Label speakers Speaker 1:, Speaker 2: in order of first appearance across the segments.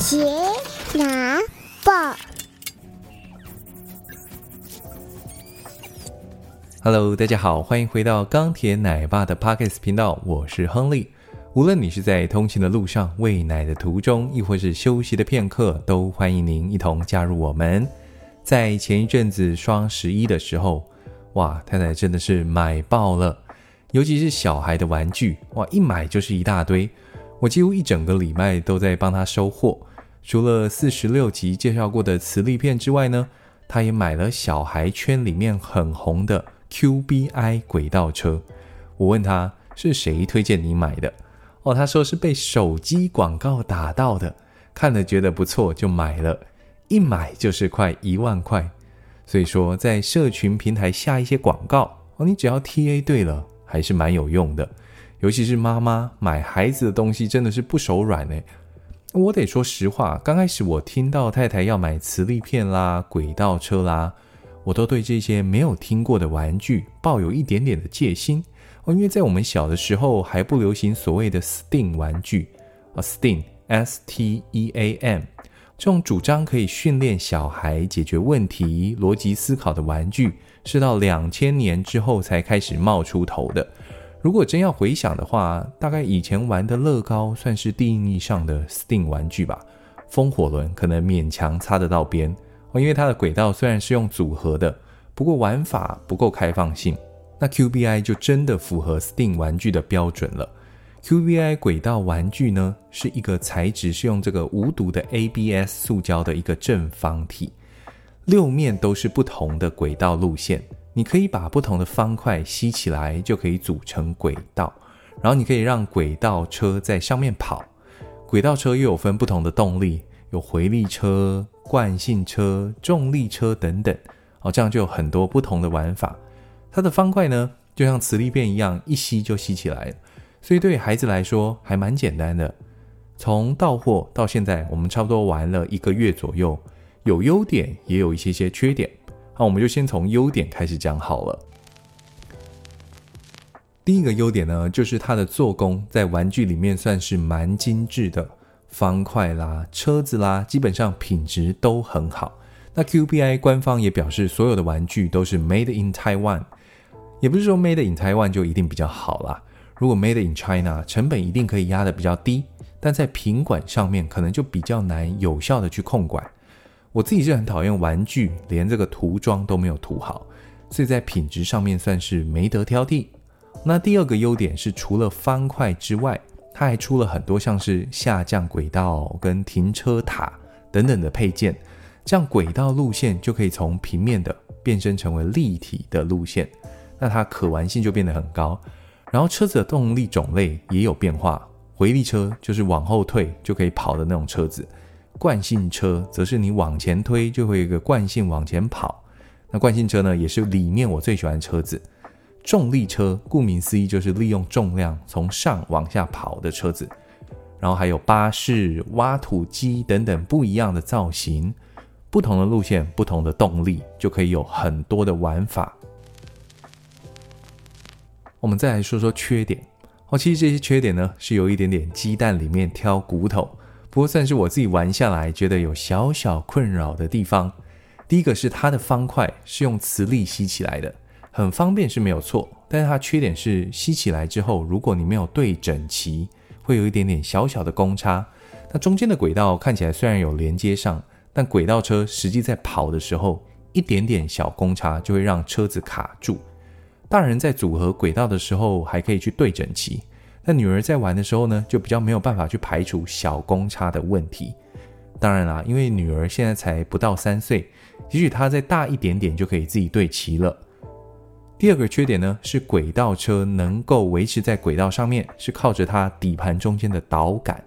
Speaker 1: 杰拿报
Speaker 2: ，Hello，大家好，欢迎回到钢铁奶爸的 Podcast 频道，我是亨利。无论你是在通勤的路上、喂奶的途中，亦或是休息的片刻，都欢迎您一同加入我们。在前一阵子双十一的时候，哇，太太真的是买爆了，尤其是小孩的玩具，哇，一买就是一大堆。我几乎一整个礼拜都在帮他收货。除了四十六集介绍过的磁力片之外呢，他也买了小孩圈里面很红的 QBI 轨道车。我问他是谁推荐你买的？哦，他说是被手机广告打到的，看了觉得不错就买了。一买就是快一万块，所以说在社群平台下一些广告哦，你只要 TA 对了，还是蛮有用的。尤其是妈妈买孩子的东西，真的是不手软哎。我得说实话，刚开始我听到太太要买磁力片啦、轨道车啦，我都对这些没有听过的玩具抱有一点点的戒心哦，因为在我们小的时候还不流行所谓的 STEAM 玩具啊，STEAM，S-T-E-A-M。这种主张可以训练小孩解决问题、逻辑思考的玩具，是到两千年之后才开始冒出头的。如果真要回想的话，大概以前玩的乐高算是定义上的 STEAM 玩具吧。风火轮可能勉强擦得到边，因为它的轨道虽然是用组合的，不过玩法不够开放性。那 QBI 就真的符合 STEAM 玩具的标准了。QBI 轨道玩具呢，是一个材质是用这个无毒的 ABS 塑胶的一个正方体，六面都是不同的轨道路线，你可以把不同的方块吸起来，就可以组成轨道，然后你可以让轨道车在上面跑。轨道车又有分不同的动力，有回力车、惯性车、重力车等等，哦，这样就有很多不同的玩法。它的方块呢，就像磁力片一样，一吸就吸起来。所以对孩子来说还蛮简单的。从到货到现在，我们差不多玩了一个月左右，有优点也有一些些缺点。那我们就先从优点开始讲好了。第一个优点呢，就是它的做工在玩具里面算是蛮精致的，方块啦、车子啦，基本上品质都很好。那 QBI 官方也表示，所有的玩具都是 Made in Taiwan，也不是说 Made in Taiwan 就一定比较好啦。如果 Made in China，成本一定可以压得比较低，但在品管上面可能就比较难有效的去控管。我自己是很讨厌玩具连这个涂装都没有涂好，所以在品质上面算是没得挑剔。那第二个优点是，除了方块之外，它还出了很多像是下降轨道跟停车塔等等的配件，这样轨道路线就可以从平面的变身成为立体的路线，那它可玩性就变得很高。然后车子的动力种类也有变化，回力车就是往后退就可以跑的那种车子，惯性车则是你往前推就会有一个惯性往前跑。那惯性车呢，也是里面我最喜欢的车子。重力车顾名思义就是利用重量从上往下跑的车子。然后还有巴士、挖土机等等不一样的造型，不同的路线、不同的动力，就可以有很多的玩法。我们再来说说缺点哦，其实这些缺点呢是有一点点鸡蛋里面挑骨头，不过算是我自己玩下来觉得有小小困扰的地方。第一个是它的方块是用磁力吸起来的，很方便是没有错，但是它缺点是吸起来之后，如果你没有对整齐，会有一点点小小的公差。那中间的轨道看起来虽然有连接上，但轨道车实际在跑的时候，一点点小公差就会让车子卡住。大人在组合轨道的时候还可以去对整齐，那女儿在玩的时候呢，就比较没有办法去排除小公差的问题。当然啦，因为女儿现在才不到三岁，也许她再大一点点就可以自己对齐了。第二个缺点呢，是轨道车能够维持在轨道上面，是靠着它底盘中间的导杆。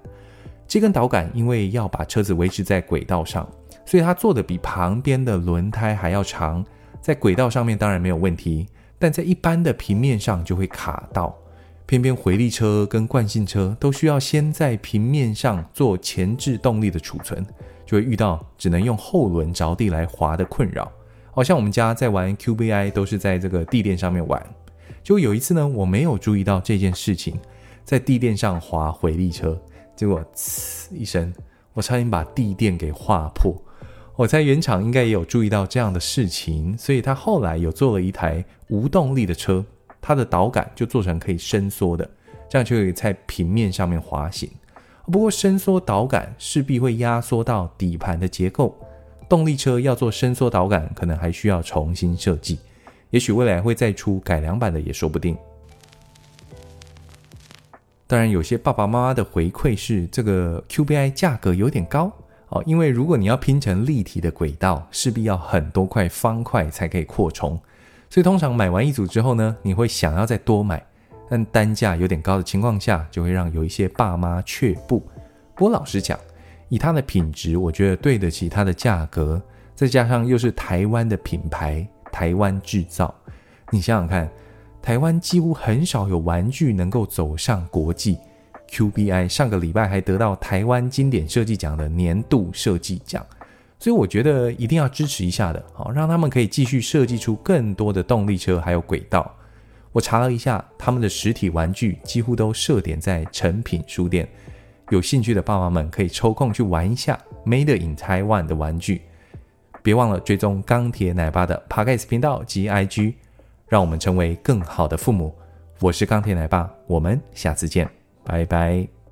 Speaker 2: 这根导杆因为要把车子维持在轨道上，所以它做的比旁边的轮胎还要长，在轨道上面当然没有问题。但在一般的平面上就会卡到，偏偏回力车跟惯性车都需要先在平面上做前置动力的储存，就会遇到只能用后轮着地来滑的困扰。好像我们家在玩 QBI 都是在这个地垫上面玩，就有一次呢，我没有注意到这件事情，在地垫上滑回力车，结果呲一声，我差点把地垫给划破。我猜原厂应该也有注意到这样的事情，所以他后来有做了一台无动力的车，它的导杆就做成可以伸缩的，这样就可以在平面上面滑行。不过伸缩导杆势必会压缩到底盘的结构，动力车要做伸缩导杆，可能还需要重新设计，也许未来会再出改良版的也说不定。当然，有些爸爸妈妈的回馈是这个 QBI 价格有点高。哦，因为如果你要拼成立体的轨道，势必要很多块方块才可以扩充，所以通常买完一组之后呢，你会想要再多买，但单价有点高的情况下，就会让有一些爸妈却步。不过老实讲，以它的品质，我觉得对得起它的价格，再加上又是台湾的品牌，台湾制造，你想想看，台湾几乎很少有玩具能够走上国际。QBI 上个礼拜还得到台湾经典设计奖的年度设计奖，所以我觉得一定要支持一下的，好让他们可以继续设计出更多的动力车还有轨道。我查了一下，他们的实体玩具几乎都设点在诚品书店，有兴趣的爸妈们可以抽空去玩一下 Made in Taiwan 的玩具。别忘了追踪钢铁奶爸的 Podcast 频道及 IG，让我们成为更好的父母。我是钢铁奶爸，我们下次见。拜拜。